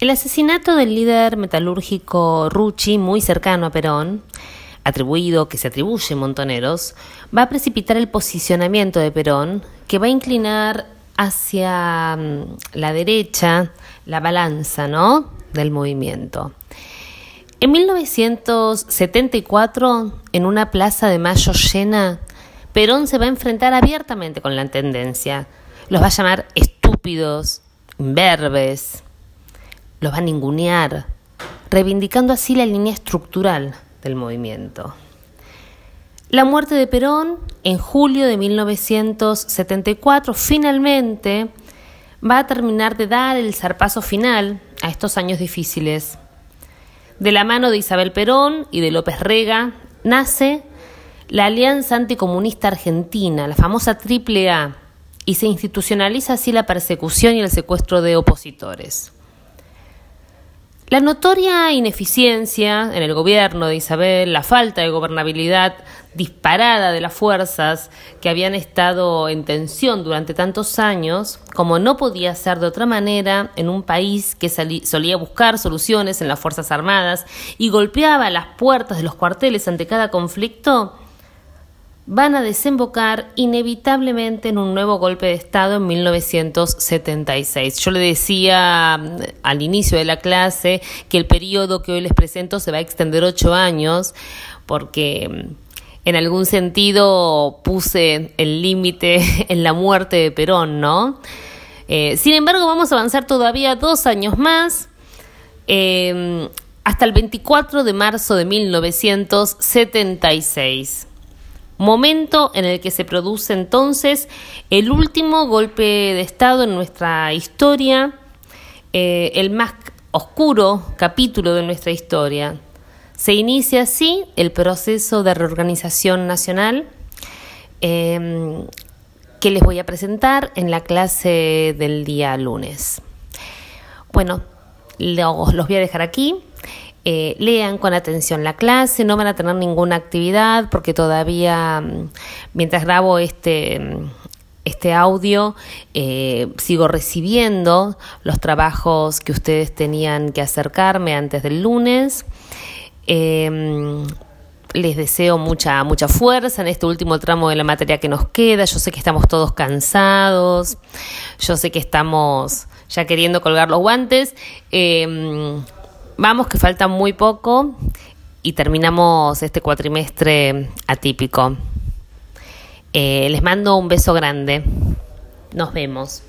El asesinato del líder metalúrgico Rucci, muy cercano a Perón, atribuido, que se atribuye Montoneros, va a precipitar el posicionamiento de Perón, que va a inclinar hacia mm, la derecha la balanza, ¿no? del movimiento. En 1974, en una plaza de mayo llena, Perón se va a enfrentar abiertamente con la tendencia. Los va a llamar estúpidos, imberbes, los va a ningunear, reivindicando así la línea estructural del movimiento. La muerte de Perón en julio de 1974 finalmente va a terminar de dar el zarpazo final a estos años difíciles. De la mano de Isabel Perón y de López Rega nace la Alianza Anticomunista Argentina, la famosa AAA, y se institucionaliza así la persecución y el secuestro de opositores. La notoria ineficiencia en el gobierno de Isabel, la falta de gobernabilidad disparada de las fuerzas que habían estado en tensión durante tantos años, como no podía ser de otra manera en un país que solía buscar soluciones en las Fuerzas Armadas y golpeaba las puertas de los cuarteles ante cada conflicto, van a desembocar inevitablemente en un nuevo golpe de Estado en 1976. Yo le decía mm, al inicio de la clase que el periodo que hoy les presento se va a extender ocho años porque mm, en algún sentido puse el límite en la muerte de Perón, ¿no? Eh, sin embargo, vamos a avanzar todavía dos años más. Eh, hasta el 24 de marzo de 1976 momento en el que se produce entonces el último golpe de Estado en nuestra historia, eh, el más oscuro capítulo de nuestra historia. Se inicia así el proceso de reorganización nacional em, que les voy a presentar en la clase del día lunes. Bueno, los, los voy a dejar aquí. Eh, lean con atención la clase, no van a tener ninguna actividad porque todavía, mm, mientras grabo este, mm, este audio, eh, sigo recibiendo los trabajos que ustedes tenían que acercarme antes del lunes. Em, les deseo mucha, mucha fuerza en este último tramo de la materia que nos queda. Yo sé que estamos todos cansados, yo sé que estamos ya queriendo colgar los guantes. Em, Vamos, que falta muy poco y terminamos este cuatrimestre atípico. Eh, les mando un beso grande. Nos vemos.